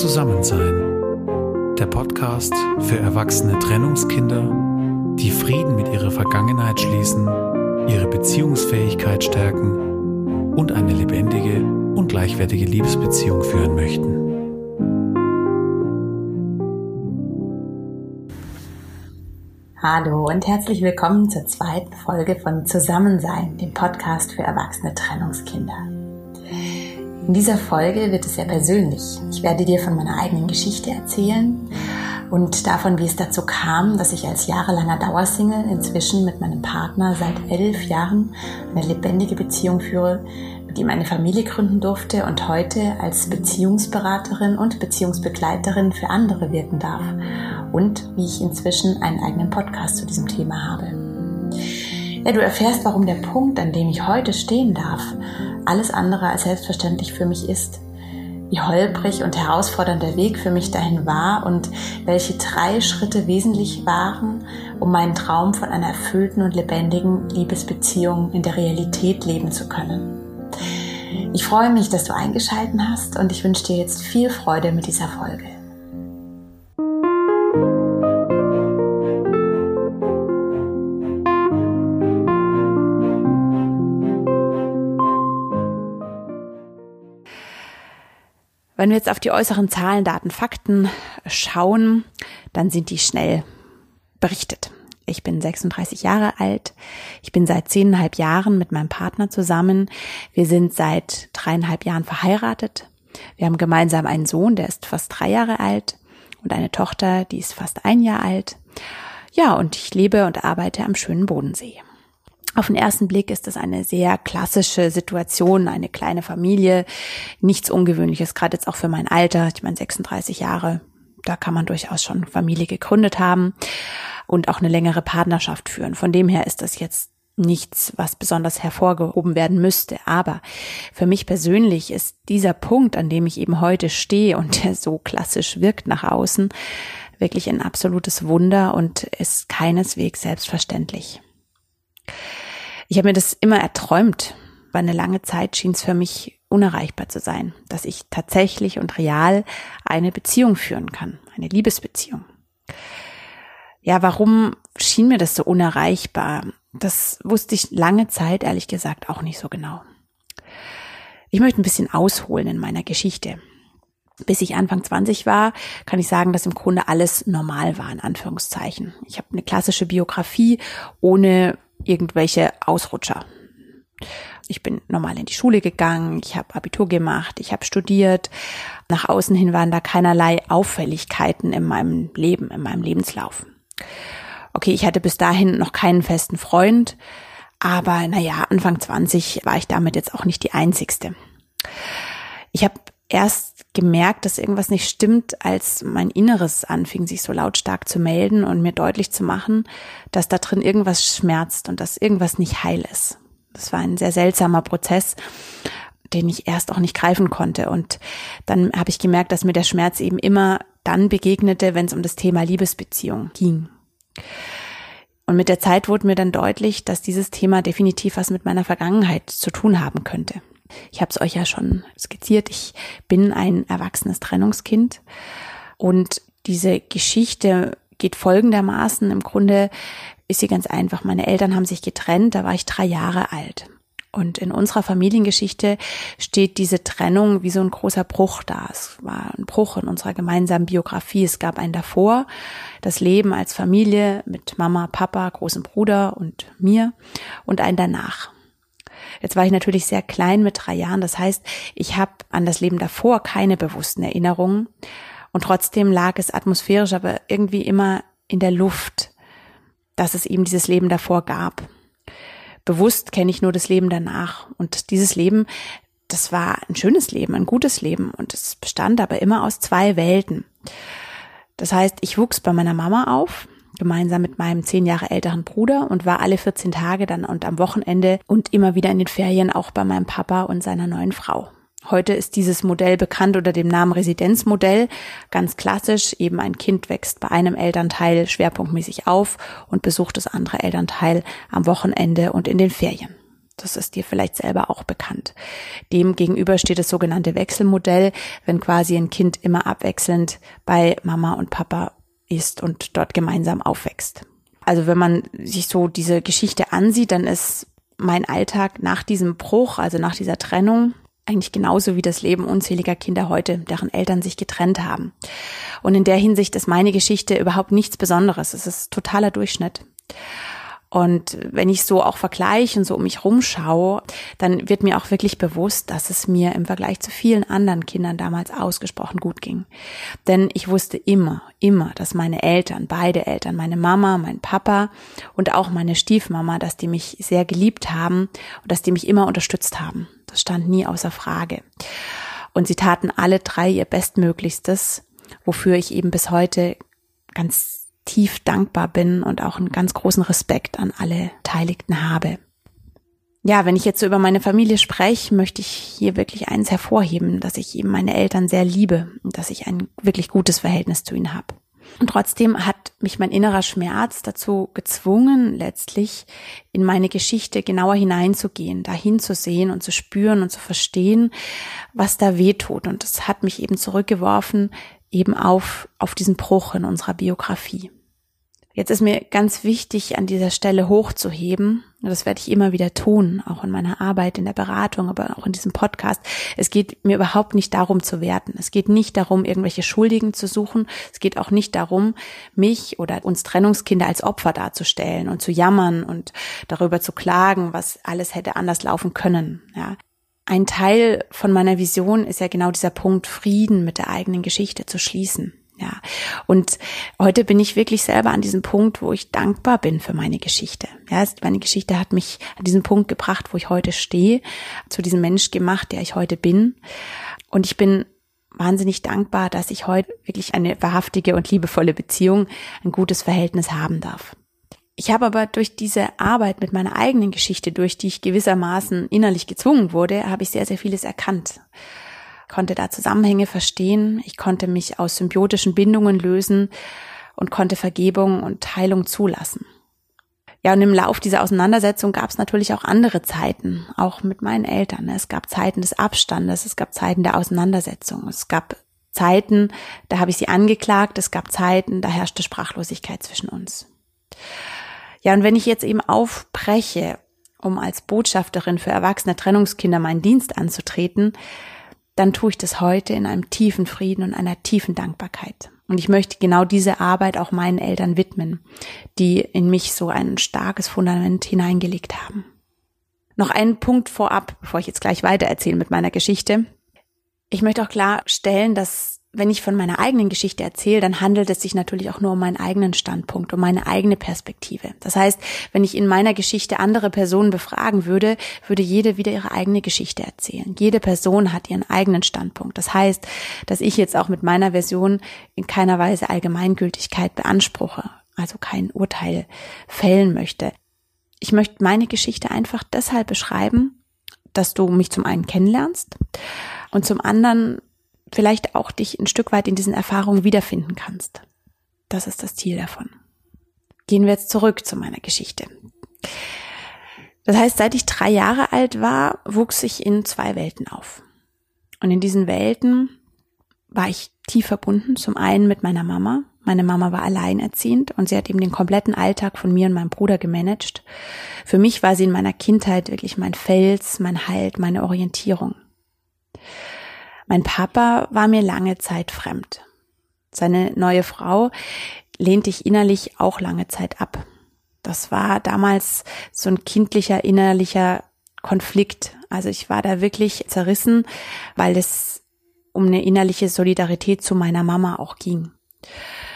Zusammensein. Der Podcast für erwachsene Trennungskinder, die Frieden mit ihrer Vergangenheit schließen, ihre Beziehungsfähigkeit stärken und eine lebendige und gleichwertige Liebesbeziehung führen möchten. Hallo und herzlich willkommen zur zweiten Folge von Zusammensein, dem Podcast für erwachsene Trennungskinder. In dieser Folge wird es sehr persönlich. Ich werde dir von meiner eigenen Geschichte erzählen und davon, wie es dazu kam, dass ich als jahrelanger Dauersingle inzwischen mit meinem Partner seit elf Jahren eine lebendige Beziehung führe, mit ihm eine Familie gründen durfte und heute als Beziehungsberaterin und Beziehungsbegleiterin für andere wirken darf und wie ich inzwischen einen eigenen Podcast zu diesem Thema habe. Ja, du erfährst, warum der Punkt, an dem ich heute stehen darf, alles andere als selbstverständlich für mich ist. Wie holprig und herausfordernd der Weg für mich dahin war und welche drei Schritte wesentlich waren, um meinen Traum von einer erfüllten und lebendigen Liebesbeziehung in der Realität leben zu können. Ich freue mich, dass du eingeschalten hast und ich wünsche dir jetzt viel Freude mit dieser Folge. Wenn wir jetzt auf die äußeren Zahlen, Daten, Fakten schauen, dann sind die schnell berichtet. Ich bin 36 Jahre alt. Ich bin seit zehneinhalb Jahren mit meinem Partner zusammen. Wir sind seit dreieinhalb Jahren verheiratet. Wir haben gemeinsam einen Sohn, der ist fast drei Jahre alt und eine Tochter, die ist fast ein Jahr alt. Ja, und ich lebe und arbeite am schönen Bodensee. Auf den ersten Blick ist das eine sehr klassische Situation, eine kleine Familie, nichts Ungewöhnliches, gerade jetzt auch für mein Alter, ich meine 36 Jahre, da kann man durchaus schon Familie gegründet haben und auch eine längere Partnerschaft führen. Von dem her ist das jetzt nichts, was besonders hervorgehoben werden müsste. Aber für mich persönlich ist dieser Punkt, an dem ich eben heute stehe und der so klassisch wirkt nach außen, wirklich ein absolutes Wunder und ist keineswegs selbstverständlich. Ich habe mir das immer erträumt, weil eine lange Zeit schien es für mich unerreichbar zu sein, dass ich tatsächlich und real eine Beziehung führen kann, eine Liebesbeziehung. Ja, warum schien mir das so unerreichbar? Das wusste ich lange Zeit, ehrlich gesagt, auch nicht so genau. Ich möchte ein bisschen ausholen in meiner Geschichte. Bis ich Anfang 20 war, kann ich sagen, dass im Grunde alles normal war, in Anführungszeichen. Ich habe eine klassische Biografie ohne irgendwelche Ausrutscher. Ich bin normal in die Schule gegangen, ich habe Abitur gemacht, ich habe studiert. Nach außen hin waren da keinerlei Auffälligkeiten in meinem Leben, in meinem Lebenslauf. Okay, ich hatte bis dahin noch keinen festen Freund, aber naja, Anfang 20 war ich damit jetzt auch nicht die Einzigste. Ich habe erst gemerkt, dass irgendwas nicht stimmt, als mein Inneres anfing, sich so lautstark zu melden und mir deutlich zu machen, dass da drin irgendwas schmerzt und dass irgendwas nicht heil ist. Das war ein sehr seltsamer Prozess, den ich erst auch nicht greifen konnte. Und dann habe ich gemerkt, dass mir der Schmerz eben immer dann begegnete, wenn es um das Thema Liebesbeziehung ging. Und mit der Zeit wurde mir dann deutlich, dass dieses Thema definitiv was mit meiner Vergangenheit zu tun haben könnte. Ich habe es euch ja schon skizziert. Ich bin ein erwachsenes Trennungskind und diese Geschichte geht folgendermaßen. Im Grunde ist sie ganz einfach. Meine Eltern haben sich getrennt, da war ich drei Jahre alt. Und in unserer Familiengeschichte steht diese Trennung wie so ein großer Bruch da. Es war ein Bruch in unserer gemeinsamen Biografie. Es gab einen davor, das Leben als Familie mit Mama, Papa, großem Bruder und mir und einen danach. Jetzt war ich natürlich sehr klein mit drei Jahren. Das heißt, ich habe an das Leben davor keine bewussten Erinnerungen. Und trotzdem lag es atmosphärisch aber irgendwie immer in der Luft, dass es eben dieses Leben davor gab. Bewusst kenne ich nur das Leben danach. Und dieses Leben, das war ein schönes Leben, ein gutes Leben. Und es bestand aber immer aus zwei Welten. Das heißt, ich wuchs bei meiner Mama auf, gemeinsam mit meinem zehn Jahre älteren Bruder und war alle 14 Tage dann und am Wochenende und immer wieder in den Ferien auch bei meinem Papa und seiner neuen Frau. Heute ist dieses Modell bekannt unter dem Namen Residenzmodell. Ganz klassisch, eben ein Kind wächst bei einem Elternteil schwerpunktmäßig auf und besucht das andere Elternteil am Wochenende und in den Ferien. Das ist dir vielleicht selber auch bekannt. Dem gegenüber steht das sogenannte Wechselmodell, wenn quasi ein Kind immer abwechselnd bei Mama und Papa ist und dort gemeinsam aufwächst. Also wenn man sich so diese Geschichte ansieht, dann ist mein Alltag nach diesem Bruch, also nach dieser Trennung, eigentlich genauso wie das Leben unzähliger Kinder heute, deren Eltern sich getrennt haben. Und in der Hinsicht ist meine Geschichte überhaupt nichts Besonderes. Es ist totaler Durchschnitt. Und wenn ich so auch vergleiche und so um mich rumschaue, dann wird mir auch wirklich bewusst, dass es mir im Vergleich zu vielen anderen Kindern damals ausgesprochen gut ging. Denn ich wusste immer, immer, dass meine Eltern, beide Eltern, meine Mama, mein Papa und auch meine Stiefmama, dass die mich sehr geliebt haben und dass die mich immer unterstützt haben. Das stand nie außer Frage. Und sie taten alle drei ihr Bestmöglichstes, wofür ich eben bis heute ganz tief dankbar bin und auch einen ganz großen Respekt an alle Beteiligten habe. Ja, wenn ich jetzt so über meine Familie spreche, möchte ich hier wirklich eins hervorheben, dass ich eben meine Eltern sehr liebe und dass ich ein wirklich gutes Verhältnis zu ihnen habe. Und trotzdem hat mich mein innerer Schmerz dazu gezwungen, letztlich in meine Geschichte genauer hineinzugehen, dahin zu sehen und zu spüren und zu verstehen, was da weh tut. Und es hat mich eben zurückgeworfen eben auf, auf diesen Bruch in unserer Biografie. Jetzt ist mir ganz wichtig, an dieser Stelle hochzuheben, und das werde ich immer wieder tun, auch in meiner Arbeit, in der Beratung, aber auch in diesem Podcast. Es geht mir überhaupt nicht darum zu werten. Es geht nicht darum, irgendwelche Schuldigen zu suchen. Es geht auch nicht darum, mich oder uns Trennungskinder als Opfer darzustellen und zu jammern und darüber zu klagen, was alles hätte anders laufen können. Ja. Ein Teil von meiner Vision ist ja genau dieser Punkt, Frieden mit der eigenen Geschichte zu schließen. Ja, und heute bin ich wirklich selber an diesem Punkt, wo ich dankbar bin für meine Geschichte. Ja, meine Geschichte hat mich an diesen Punkt gebracht, wo ich heute stehe, zu diesem Mensch gemacht, der ich heute bin. Und ich bin wahnsinnig dankbar, dass ich heute wirklich eine wahrhaftige und liebevolle Beziehung, ein gutes Verhältnis haben darf. Ich habe aber durch diese Arbeit mit meiner eigenen Geschichte, durch die ich gewissermaßen innerlich gezwungen wurde, habe ich sehr, sehr vieles erkannt konnte da Zusammenhänge verstehen, ich konnte mich aus symbiotischen Bindungen lösen und konnte Vergebung und Heilung zulassen. Ja, und im Lauf dieser Auseinandersetzung gab es natürlich auch andere Zeiten, auch mit meinen Eltern. Es gab Zeiten des Abstandes, es gab Zeiten der Auseinandersetzung, es gab Zeiten, da habe ich sie angeklagt, es gab Zeiten, da herrschte Sprachlosigkeit zwischen uns. Ja, und wenn ich jetzt eben aufbreche, um als Botschafterin für erwachsene Trennungskinder meinen Dienst anzutreten, dann tue ich das heute in einem tiefen Frieden und einer tiefen Dankbarkeit. Und ich möchte genau diese Arbeit auch meinen Eltern widmen, die in mich so ein starkes Fundament hineingelegt haben. Noch einen Punkt vorab, bevor ich jetzt gleich weiter erzähle mit meiner Geschichte. Ich möchte auch klarstellen, dass wenn ich von meiner eigenen Geschichte erzähle, dann handelt es sich natürlich auch nur um meinen eigenen Standpunkt, um meine eigene Perspektive. Das heißt, wenn ich in meiner Geschichte andere Personen befragen würde, würde jede wieder ihre eigene Geschichte erzählen. Jede Person hat ihren eigenen Standpunkt. Das heißt, dass ich jetzt auch mit meiner Version in keiner Weise Allgemeingültigkeit beanspruche, also kein Urteil fällen möchte. Ich möchte meine Geschichte einfach deshalb beschreiben, dass du mich zum einen kennenlernst und zum anderen vielleicht auch dich ein Stück weit in diesen Erfahrungen wiederfinden kannst. Das ist das Ziel davon. Gehen wir jetzt zurück zu meiner Geschichte. Das heißt, seit ich drei Jahre alt war, wuchs ich in zwei Welten auf. Und in diesen Welten war ich tief verbunden. Zum einen mit meiner Mama. Meine Mama war alleinerziehend und sie hat eben den kompletten Alltag von mir und meinem Bruder gemanagt. Für mich war sie in meiner Kindheit wirklich mein Fels, mein Halt, meine Orientierung. Mein Papa war mir lange Zeit fremd. Seine neue Frau lehnte ich innerlich auch lange Zeit ab. Das war damals so ein kindlicher innerlicher Konflikt. Also ich war da wirklich zerrissen, weil es um eine innerliche Solidarität zu meiner Mama auch ging.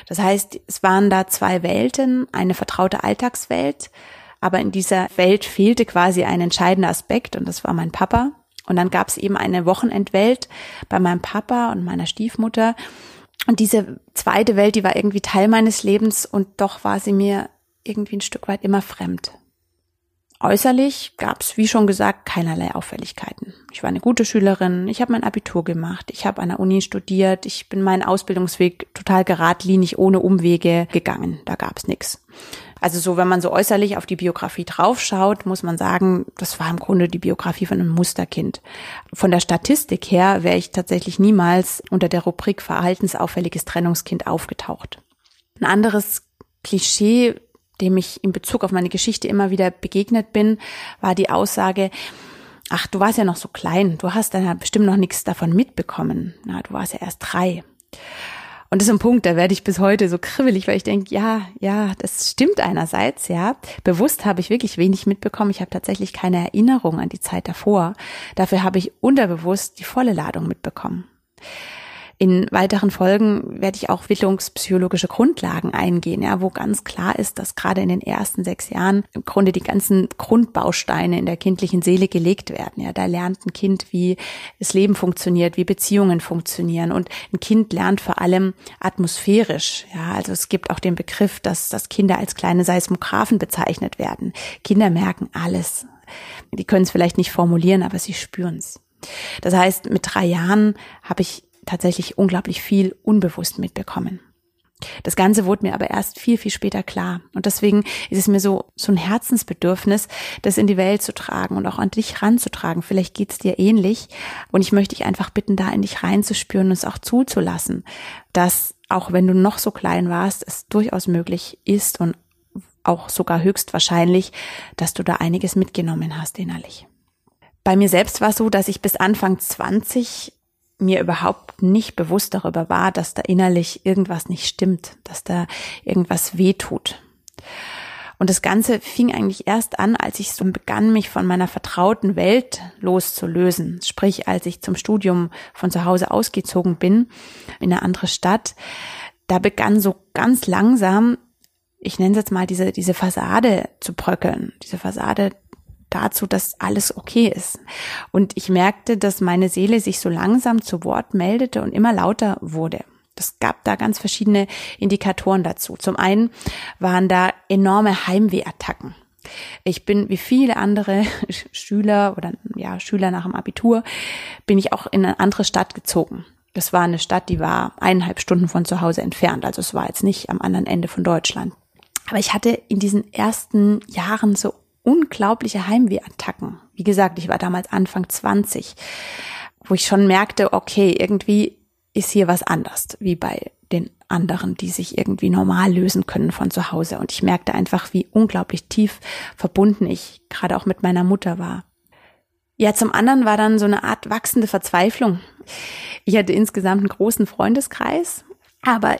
Das heißt, es waren da zwei Welten, eine vertraute Alltagswelt, aber in dieser Welt fehlte quasi ein entscheidender Aspekt und das war mein Papa. Und dann gab es eben eine Wochenendwelt bei meinem Papa und meiner Stiefmutter. Und diese zweite Welt, die war irgendwie Teil meines Lebens und doch war sie mir irgendwie ein Stück weit immer fremd. Äußerlich gab es, wie schon gesagt, keinerlei Auffälligkeiten. Ich war eine gute Schülerin, ich habe mein Abitur gemacht, ich habe an der Uni studiert, ich bin meinen Ausbildungsweg total geradlinig ohne Umwege gegangen. Da gab es nichts. Also so, wenn man so äußerlich auf die Biografie draufschaut, muss man sagen, das war im Grunde die Biografie von einem Musterkind. Von der Statistik her wäre ich tatsächlich niemals unter der Rubrik verhaltensauffälliges Trennungskind aufgetaucht. Ein anderes Klischee, dem ich in Bezug auf meine Geschichte immer wieder begegnet bin, war die Aussage, ach, du warst ja noch so klein, du hast dann ja bestimmt noch nichts davon mitbekommen. Na, du warst ja erst drei. Und das ist ein Punkt, da werde ich bis heute so kribbelig, weil ich denke, ja, ja, das stimmt einerseits, ja. Bewusst habe ich wirklich wenig mitbekommen. Ich habe tatsächlich keine Erinnerung an die Zeit davor. Dafür habe ich unterbewusst die volle Ladung mitbekommen. In weiteren Folgen werde ich auch wittlungspsychologische Grundlagen eingehen, ja, wo ganz klar ist, dass gerade in den ersten sechs Jahren im Grunde die ganzen Grundbausteine in der kindlichen Seele gelegt werden. Ja, da lernt ein Kind, wie das Leben funktioniert, wie Beziehungen funktionieren und ein Kind lernt vor allem atmosphärisch. Ja, also es gibt auch den Begriff, dass, dass Kinder als kleine Seismographen bezeichnet werden. Kinder merken alles. Die können es vielleicht nicht formulieren, aber sie spüren es. Das heißt, mit drei Jahren habe ich tatsächlich unglaublich viel unbewusst mitbekommen. Das Ganze wurde mir aber erst viel, viel später klar. Und deswegen ist es mir so, so ein Herzensbedürfnis, das in die Welt zu tragen und auch an dich ranzutragen. Vielleicht geht's dir ähnlich. Und ich möchte dich einfach bitten, da in dich reinzuspüren und es auch zuzulassen, dass auch wenn du noch so klein warst, es durchaus möglich ist und auch sogar höchstwahrscheinlich, dass du da einiges mitgenommen hast innerlich. Bei mir selbst war es so, dass ich bis Anfang 20 mir überhaupt nicht bewusst darüber war, dass da innerlich irgendwas nicht stimmt, dass da irgendwas weh tut. Und das Ganze fing eigentlich erst an, als ich so begann, mich von meiner vertrauten Welt loszulösen. Sprich, als ich zum Studium von zu Hause ausgezogen bin, in eine andere Stadt. Da begann so ganz langsam, ich nenne es jetzt mal diese, diese Fassade zu bröckeln. Diese Fassade dazu, dass alles okay ist. Und ich merkte, dass meine Seele sich so langsam zu Wort meldete und immer lauter wurde. Das gab da ganz verschiedene Indikatoren dazu. Zum einen waren da enorme Heimwehattacken. Ich bin wie viele andere Schüler oder ja, Schüler nach dem Abitur, bin ich auch in eine andere Stadt gezogen. Das war eine Stadt, die war eineinhalb Stunden von zu Hause entfernt. Also es war jetzt nicht am anderen Ende von Deutschland. Aber ich hatte in diesen ersten Jahren so unglaubliche Heimwehattacken. Wie gesagt, ich war damals Anfang 20, wo ich schon merkte, okay, irgendwie ist hier was anders, wie bei den anderen, die sich irgendwie normal lösen können von zu Hause. Und ich merkte einfach, wie unglaublich tief verbunden ich gerade auch mit meiner Mutter war. Ja, zum anderen war dann so eine Art wachsende Verzweiflung. Ich hatte insgesamt einen großen Freundeskreis, aber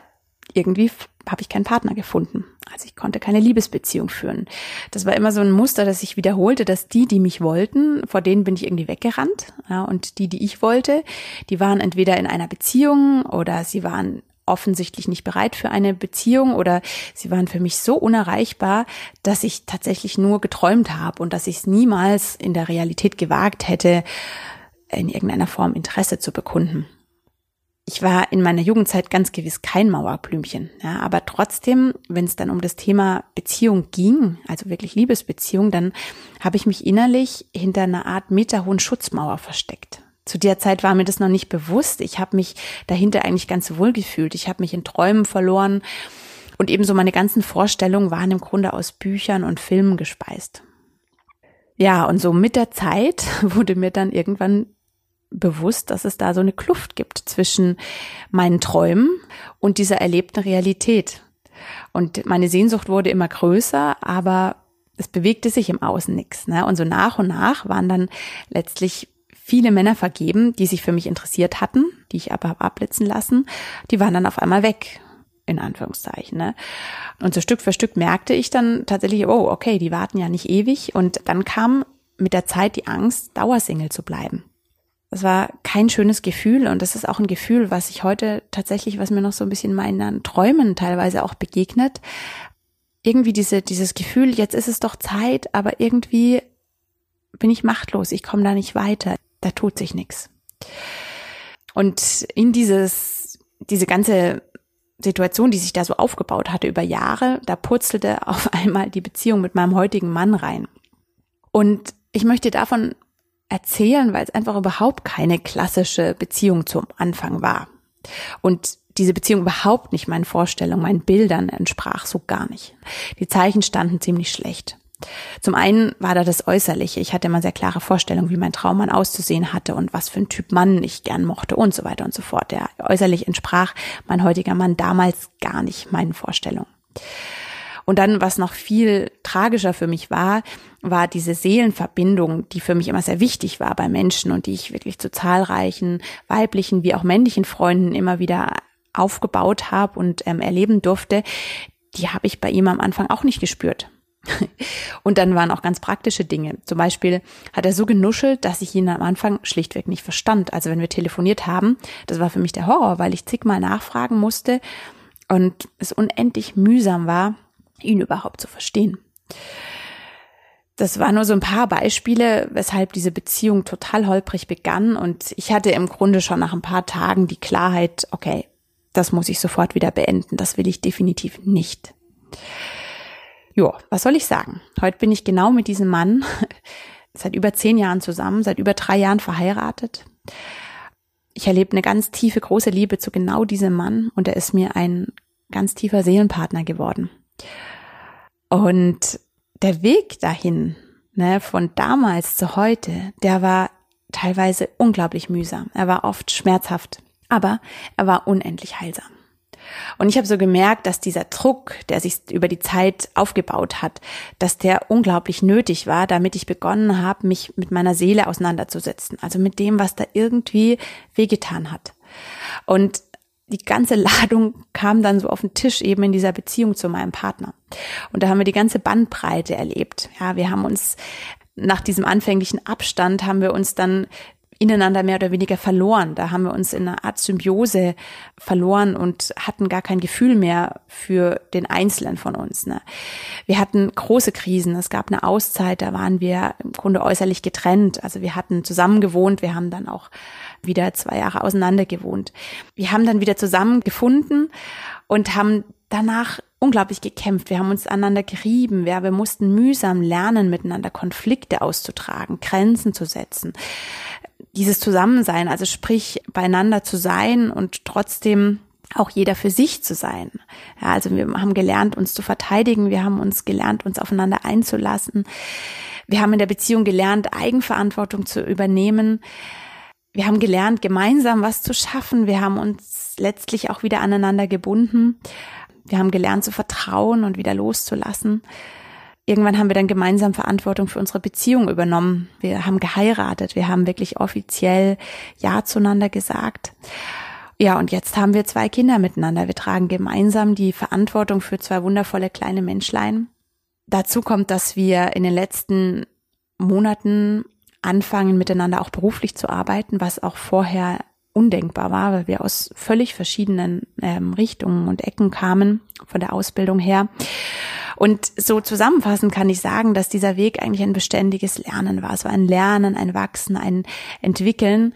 irgendwie habe ich keinen Partner gefunden. Also ich konnte keine Liebesbeziehung führen. Das war immer so ein Muster, das sich wiederholte, dass die, die mich wollten, vor denen bin ich irgendwie weggerannt. Ja, und die, die ich wollte, die waren entweder in einer Beziehung oder sie waren offensichtlich nicht bereit für eine Beziehung oder sie waren für mich so unerreichbar, dass ich tatsächlich nur geträumt habe und dass ich es niemals in der Realität gewagt hätte, in irgendeiner Form Interesse zu bekunden ich war in meiner Jugendzeit ganz gewiss kein Mauerblümchen, ja, aber trotzdem, wenn es dann um das Thema Beziehung ging, also wirklich Liebesbeziehung, dann habe ich mich innerlich hinter einer Art meterhohen Schutzmauer versteckt. Zu der Zeit war mir das noch nicht bewusst. Ich habe mich dahinter eigentlich ganz wohl gefühlt. Ich habe mich in Träumen verloren und ebenso meine ganzen Vorstellungen waren im Grunde aus Büchern und Filmen gespeist. Ja, und so mit der Zeit wurde mir dann irgendwann bewusst, dass es da so eine Kluft gibt zwischen meinen Träumen und dieser erlebten Realität. Und meine Sehnsucht wurde immer größer, aber es bewegte sich im Außen nichts. Ne? Und so nach und nach waren dann letztlich viele Männer vergeben, die sich für mich interessiert hatten, die ich aber abblitzen lassen. Die waren dann auf einmal weg, in Anführungszeichen. Ne? Und so Stück für Stück merkte ich dann tatsächlich, oh, okay, die warten ja nicht ewig. Und dann kam mit der Zeit die Angst, Dauersingle zu bleiben. Das war kein schönes Gefühl und das ist auch ein Gefühl, was ich heute tatsächlich, was mir noch so ein bisschen meinen Träumen teilweise auch begegnet. Irgendwie diese, dieses Gefühl, jetzt ist es doch Zeit, aber irgendwie bin ich machtlos, ich komme da nicht weiter, da tut sich nichts. Und in dieses, diese ganze Situation, die sich da so aufgebaut hatte über Jahre, da purzelte auf einmal die Beziehung mit meinem heutigen Mann rein. Und ich möchte davon erzählen, weil es einfach überhaupt keine klassische Beziehung zum Anfang war. Und diese Beziehung überhaupt nicht meinen Vorstellungen, meinen Bildern entsprach, so gar nicht. Die Zeichen standen ziemlich schlecht. Zum einen war da das Äußerliche. Ich hatte immer sehr klare Vorstellungen, wie mein Traummann auszusehen hatte und was für ein Typ Mann ich gern mochte und so weiter und so fort. Der äußerlich entsprach mein heutiger Mann damals gar nicht meinen Vorstellungen. Und dann, was noch viel tragischer für mich war, war diese Seelenverbindung, die für mich immer sehr wichtig war bei Menschen und die ich wirklich zu zahlreichen weiblichen wie auch männlichen Freunden immer wieder aufgebaut habe und ähm, erleben durfte, die habe ich bei ihm am Anfang auch nicht gespürt. Und dann waren auch ganz praktische Dinge. Zum Beispiel hat er so genuschelt, dass ich ihn am Anfang schlichtweg nicht verstand. Also wenn wir telefoniert haben, das war für mich der Horror, weil ich zigmal nachfragen musste und es unendlich mühsam war, ihn überhaupt zu verstehen. Das waren nur so ein paar Beispiele, weshalb diese Beziehung total holprig begann und ich hatte im Grunde schon nach ein paar Tagen die Klarheit, okay, das muss ich sofort wieder beenden, das will ich definitiv nicht. Jo, was soll ich sagen? Heute bin ich genau mit diesem Mann seit über zehn Jahren zusammen, seit über drei Jahren verheiratet. Ich erlebe eine ganz tiefe, große Liebe zu genau diesem Mann und er ist mir ein ganz tiefer Seelenpartner geworden. Und der Weg dahin, ne, von damals zu heute, der war teilweise unglaublich mühsam. Er war oft schmerzhaft, aber er war unendlich heilsam. Und ich habe so gemerkt, dass dieser Druck, der sich über die Zeit aufgebaut hat, dass der unglaublich nötig war, damit ich begonnen habe, mich mit meiner Seele auseinanderzusetzen. Also mit dem, was da irgendwie wehgetan hat. Und die ganze Ladung kam dann so auf den Tisch eben in dieser Beziehung zu meinem Partner. Und da haben wir die ganze Bandbreite erlebt. Ja, wir haben uns nach diesem anfänglichen Abstand haben wir uns dann ineinander mehr oder weniger verloren. Da haben wir uns in einer Art Symbiose verloren und hatten gar kein Gefühl mehr für den Einzelnen von uns. Ne? Wir hatten große Krisen. Es gab eine Auszeit, da waren wir im Grunde äußerlich getrennt. Also wir hatten zusammen gewohnt, wir haben dann auch wieder zwei Jahre auseinander gewohnt. Wir haben dann wieder zusammengefunden und haben danach unglaublich gekämpft. Wir haben uns aneinander gerieben. Wir, wir mussten mühsam lernen, miteinander Konflikte auszutragen, Grenzen zu setzen. Dieses Zusammensein, also sprich beieinander zu sein und trotzdem auch jeder für sich zu sein. Ja, also wir haben gelernt, uns zu verteidigen. Wir haben uns gelernt, uns aufeinander einzulassen. Wir haben in der Beziehung gelernt, Eigenverantwortung zu übernehmen. Wir haben gelernt, gemeinsam was zu schaffen. Wir haben uns letztlich auch wieder aneinander gebunden. Wir haben gelernt zu vertrauen und wieder loszulassen. Irgendwann haben wir dann gemeinsam Verantwortung für unsere Beziehung übernommen. Wir haben geheiratet. Wir haben wirklich offiziell Ja zueinander gesagt. Ja, und jetzt haben wir zwei Kinder miteinander. Wir tragen gemeinsam die Verantwortung für zwei wundervolle kleine Menschlein. Dazu kommt, dass wir in den letzten Monaten anfangen, miteinander auch beruflich zu arbeiten, was auch vorher undenkbar war, weil wir aus völlig verschiedenen ähm, Richtungen und Ecken kamen von der Ausbildung her. Und so zusammenfassend kann ich sagen, dass dieser Weg eigentlich ein beständiges Lernen war. Es war ein Lernen, ein Wachsen, ein Entwickeln.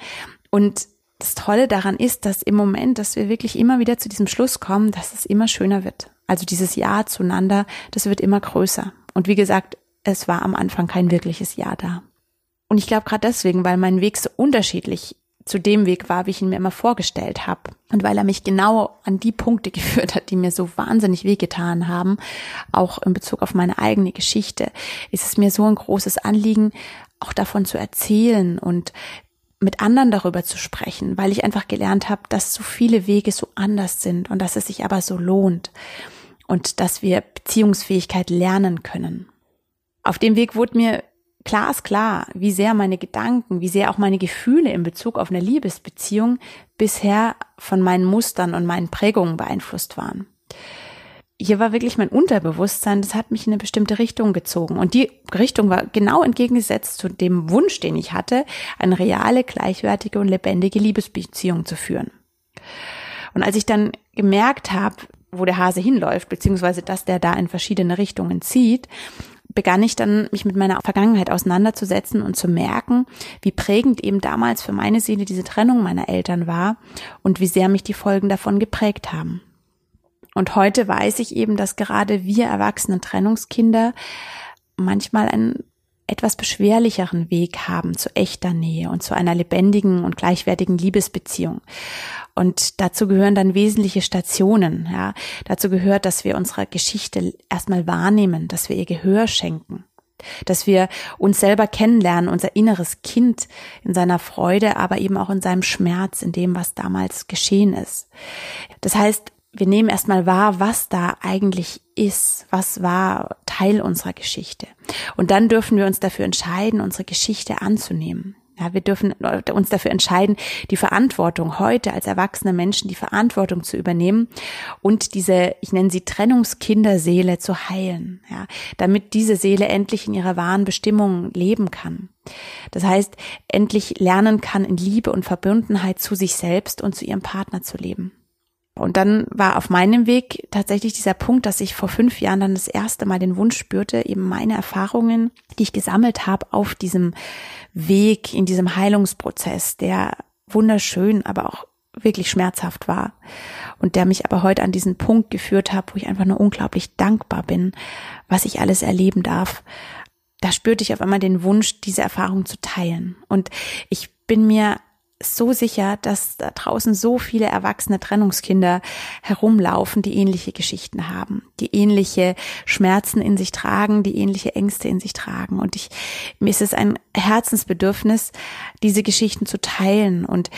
Und das Tolle daran ist, dass im Moment, dass wir wirklich immer wieder zu diesem Schluss kommen, dass es immer schöner wird. Also dieses Ja zueinander, das wird immer größer. Und wie gesagt, es war am Anfang kein wirkliches Ja da. Und ich glaube gerade deswegen, weil mein Weg so unterschiedlich zu dem Weg war, wie ich ihn mir immer vorgestellt habe. Und weil er mich genau an die Punkte geführt hat, die mir so wahnsinnig wehgetan haben, auch in Bezug auf meine eigene Geschichte, ist es mir so ein großes Anliegen, auch davon zu erzählen und mit anderen darüber zu sprechen, weil ich einfach gelernt habe, dass so viele Wege so anders sind und dass es sich aber so lohnt und dass wir Beziehungsfähigkeit lernen können. Auf dem Weg wurde mir klar ist klar, wie sehr meine Gedanken, wie sehr auch meine Gefühle in Bezug auf eine Liebesbeziehung bisher von meinen Mustern und meinen Prägungen beeinflusst waren. Hier war wirklich mein Unterbewusstsein, das hat mich in eine bestimmte Richtung gezogen. Und die Richtung war genau entgegengesetzt zu dem Wunsch, den ich hatte, eine reale, gleichwertige und lebendige Liebesbeziehung zu führen. Und als ich dann gemerkt habe, wo der Hase hinläuft, beziehungsweise dass der da in verschiedene Richtungen zieht, begann ich dann, mich mit meiner Vergangenheit auseinanderzusetzen und zu merken, wie prägend eben damals für meine Seele diese Trennung meiner Eltern war und wie sehr mich die Folgen davon geprägt haben. Und heute weiß ich eben, dass gerade wir erwachsenen Trennungskinder manchmal ein etwas beschwerlicheren Weg haben zu echter Nähe und zu einer lebendigen und gleichwertigen Liebesbeziehung. Und dazu gehören dann wesentliche Stationen. Ja. Dazu gehört, dass wir unsere Geschichte erstmal wahrnehmen, dass wir ihr Gehör schenken, dass wir uns selber kennenlernen, unser inneres Kind in seiner Freude, aber eben auch in seinem Schmerz, in dem, was damals geschehen ist. Das heißt, wir nehmen erstmal wahr, was da eigentlich ist, was war Teil unserer Geschichte. Und dann dürfen wir uns dafür entscheiden, unsere Geschichte anzunehmen. Ja, wir dürfen uns dafür entscheiden, die Verantwortung heute als erwachsene Menschen, die Verantwortung zu übernehmen und diese, ich nenne sie Trennungskinderseele zu heilen, ja, damit diese Seele endlich in ihrer wahren Bestimmung leben kann. Das heißt, endlich lernen kann, in Liebe und Verbundenheit zu sich selbst und zu ihrem Partner zu leben. Und dann war auf meinem Weg tatsächlich dieser Punkt, dass ich vor fünf Jahren dann das erste Mal den Wunsch spürte, eben meine Erfahrungen, die ich gesammelt habe auf diesem Weg, in diesem Heilungsprozess, der wunderschön, aber auch wirklich schmerzhaft war und der mich aber heute an diesen Punkt geführt hat, wo ich einfach nur unglaublich dankbar bin, was ich alles erleben darf. Da spürte ich auf einmal den Wunsch, diese Erfahrung zu teilen. Und ich bin mir so sicher, dass da draußen so viele erwachsene Trennungskinder herumlaufen, die ähnliche Geschichten haben, die ähnliche Schmerzen in sich tragen, die ähnliche Ängste in sich tragen. Und ich, mir ist es ein Herzensbedürfnis, diese Geschichten zu teilen und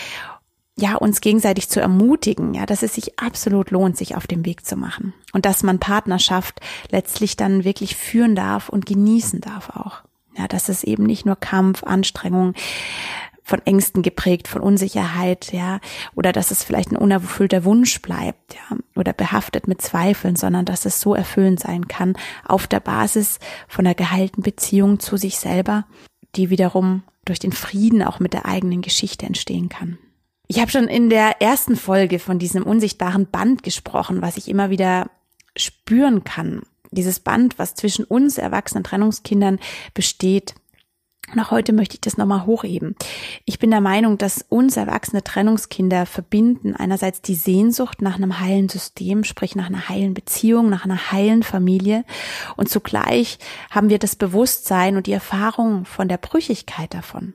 ja, uns gegenseitig zu ermutigen, ja, dass es sich absolut lohnt, sich auf den Weg zu machen. Und dass man Partnerschaft letztlich dann wirklich führen darf und genießen darf auch. Ja, dass es eben nicht nur Kampf, Anstrengung, von Ängsten geprägt, von Unsicherheit, ja, oder dass es vielleicht ein unerfüllter Wunsch bleibt, ja, oder behaftet mit Zweifeln, sondern dass es so erfüllend sein kann auf der Basis von einer geheilten Beziehung zu sich selber, die wiederum durch den Frieden auch mit der eigenen Geschichte entstehen kann. Ich habe schon in der ersten Folge von diesem unsichtbaren Band gesprochen, was ich immer wieder spüren kann. Dieses Band, was zwischen uns erwachsenen Trennungskindern besteht, und auch heute möchte ich das nochmal hochheben. Ich bin der Meinung, dass uns erwachsene Trennungskinder verbinden einerseits die Sehnsucht nach einem heilen System, sprich nach einer heilen Beziehung, nach einer heilen Familie. Und zugleich haben wir das Bewusstsein und die Erfahrung von der Brüchigkeit davon.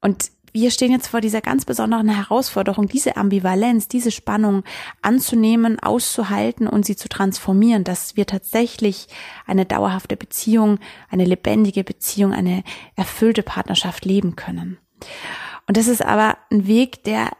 Und wir stehen jetzt vor dieser ganz besonderen Herausforderung, diese Ambivalenz, diese Spannung anzunehmen, auszuhalten und sie zu transformieren, dass wir tatsächlich eine dauerhafte Beziehung, eine lebendige Beziehung, eine erfüllte Partnerschaft leben können. Und das ist aber ein Weg, der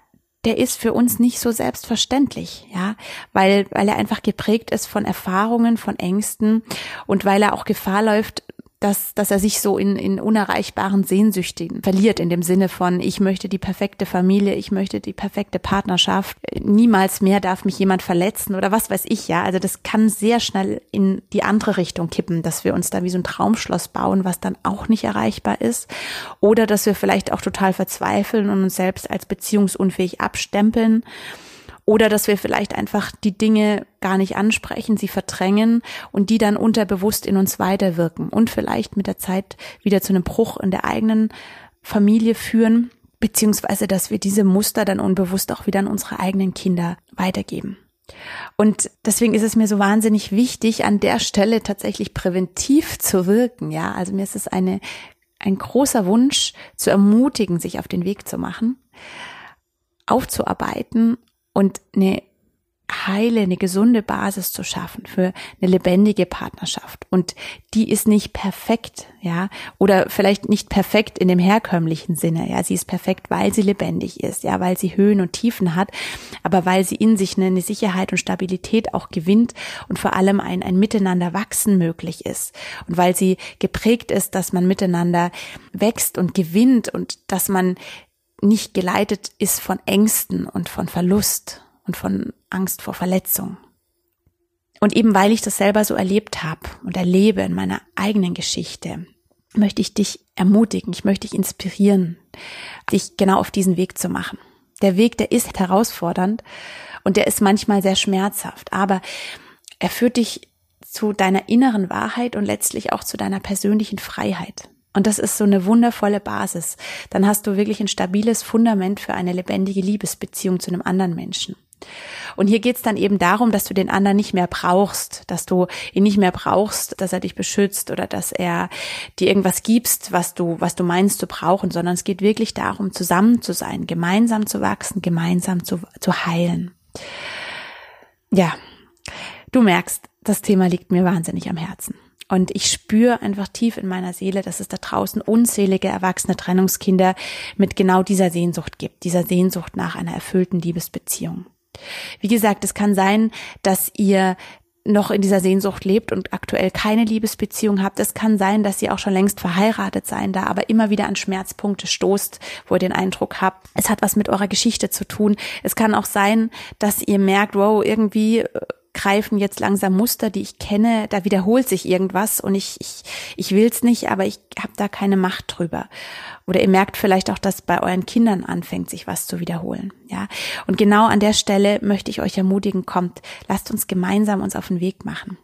der ist für uns nicht so selbstverständlich, ja, weil, weil er einfach geprägt ist von Erfahrungen, von Ängsten und weil er auch Gefahr läuft, dass, dass er sich so in, in unerreichbaren Sehnsüchtigen verliert, in dem Sinne von, ich möchte die perfekte Familie, ich möchte die perfekte Partnerschaft, niemals mehr darf mich jemand verletzen oder was weiß ich, ja. Also das kann sehr schnell in die andere Richtung kippen, dass wir uns da wie so ein Traumschloss bauen, was dann auch nicht erreichbar ist. Oder dass wir vielleicht auch total verzweifeln und uns selbst als beziehungsunfähig abstempeln oder dass wir vielleicht einfach die Dinge gar nicht ansprechen, sie verdrängen und die dann unterbewusst in uns weiterwirken und vielleicht mit der Zeit wieder zu einem Bruch in der eigenen Familie führen, beziehungsweise dass wir diese Muster dann unbewusst auch wieder an unsere eigenen Kinder weitergeben. Und deswegen ist es mir so wahnsinnig wichtig, an der Stelle tatsächlich präventiv zu wirken. Ja, also mir ist es eine, ein großer Wunsch zu ermutigen, sich auf den Weg zu machen, aufzuarbeiten und eine heile, eine gesunde Basis zu schaffen für eine lebendige Partnerschaft. Und die ist nicht perfekt, ja, oder vielleicht nicht perfekt in dem herkömmlichen Sinne, ja. Sie ist perfekt, weil sie lebendig ist, ja, weil sie Höhen und Tiefen hat, aber weil sie in sich eine Sicherheit und Stabilität auch gewinnt und vor allem ein, ein Miteinander wachsen möglich ist. Und weil sie geprägt ist, dass man miteinander wächst und gewinnt und dass man nicht geleitet ist von Ängsten und von Verlust und von Angst vor Verletzung. Und eben weil ich das selber so erlebt habe und erlebe in meiner eigenen Geschichte, möchte ich dich ermutigen, ich möchte dich inspirieren, dich genau auf diesen Weg zu machen. Der Weg, der ist herausfordernd und der ist manchmal sehr schmerzhaft, aber er führt dich zu deiner inneren Wahrheit und letztlich auch zu deiner persönlichen Freiheit. Und das ist so eine wundervolle Basis. Dann hast du wirklich ein stabiles Fundament für eine lebendige Liebesbeziehung zu einem anderen Menschen. Und hier geht's dann eben darum, dass du den anderen nicht mehr brauchst, dass du ihn nicht mehr brauchst, dass er dich beschützt oder dass er dir irgendwas gibst, was du, was du meinst zu brauchen, sondern es geht wirklich darum, zusammen zu sein, gemeinsam zu wachsen, gemeinsam zu, zu heilen. Ja, du merkst, das Thema liegt mir wahnsinnig am Herzen. Und ich spüre einfach tief in meiner Seele, dass es da draußen unzählige erwachsene Trennungskinder mit genau dieser Sehnsucht gibt, dieser Sehnsucht nach einer erfüllten Liebesbeziehung. Wie gesagt, es kann sein, dass ihr noch in dieser Sehnsucht lebt und aktuell keine Liebesbeziehung habt. Es kann sein, dass ihr auch schon längst verheiratet sein da, aber immer wieder an Schmerzpunkte stoßt, wo ihr den Eindruck habt, es hat was mit eurer Geschichte zu tun. Es kann auch sein, dass ihr merkt, wow, irgendwie äh, greifen jetzt langsam Muster, die ich kenne, da wiederholt sich irgendwas und ich, ich, ich will's nicht, aber ich habe da keine Macht drüber. Oder ihr merkt vielleicht auch, dass bei euren Kindern anfängt, sich was zu wiederholen. Ja. Und genau an der Stelle möchte ich euch ermutigen, kommt, lasst uns gemeinsam uns auf den Weg machen.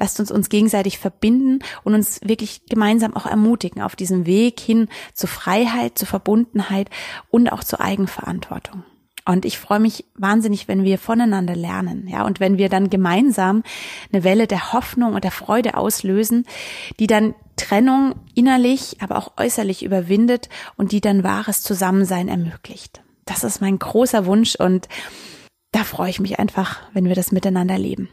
Lasst uns uns gegenseitig verbinden und uns wirklich gemeinsam auch ermutigen auf diesem Weg hin zur Freiheit, zur Verbundenheit und auch zur Eigenverantwortung. Und ich freue mich wahnsinnig, wenn wir voneinander lernen, ja, und wenn wir dann gemeinsam eine Welle der Hoffnung und der Freude auslösen, die dann Trennung innerlich, aber auch äußerlich überwindet und die dann wahres Zusammensein ermöglicht. Das ist mein großer Wunsch und da freue ich mich einfach, wenn wir das miteinander leben.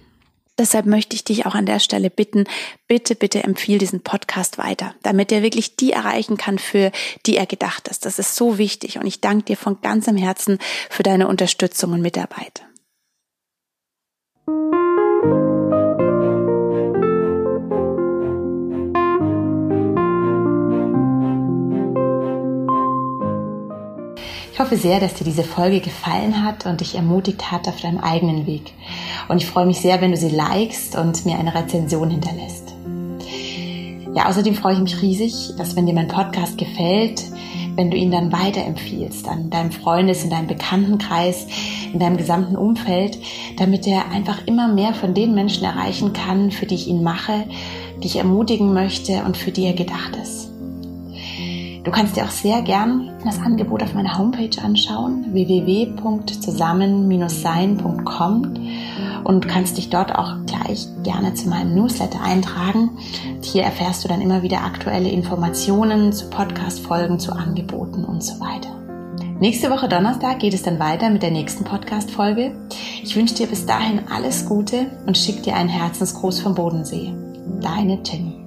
Deshalb möchte ich dich auch an der Stelle bitten, bitte, bitte empfiehl diesen Podcast weiter, damit er wirklich die erreichen kann, für die er gedacht ist. Das ist so wichtig und ich danke dir von ganzem Herzen für deine Unterstützung und Mitarbeit. Hoffe sehr, dass dir diese Folge gefallen hat und dich ermutigt hat auf deinem eigenen Weg. Und ich freue mich sehr, wenn du sie likest und mir eine Rezension hinterlässt. Ja, außerdem freue ich mich riesig, dass wenn dir mein Podcast gefällt, wenn du ihn dann weiterempfiehlst an deinem Freundes, in deinem Bekanntenkreis, in deinem gesamten Umfeld, damit er einfach immer mehr von den Menschen erreichen kann, für die ich ihn mache, die ich ermutigen möchte und für die er gedacht ist. Du kannst dir auch sehr gern das Angebot auf meiner Homepage anschauen, www.zusammen-sein.com und kannst dich dort auch gleich gerne zu meinem Newsletter eintragen. Hier erfährst du dann immer wieder aktuelle Informationen zu Podcast-Folgen, zu Angeboten und so weiter. Nächste Woche Donnerstag geht es dann weiter mit der nächsten Podcast-Folge. Ich wünsche dir bis dahin alles Gute und schick dir einen Herzensgruß vom Bodensee. Deine Jenny.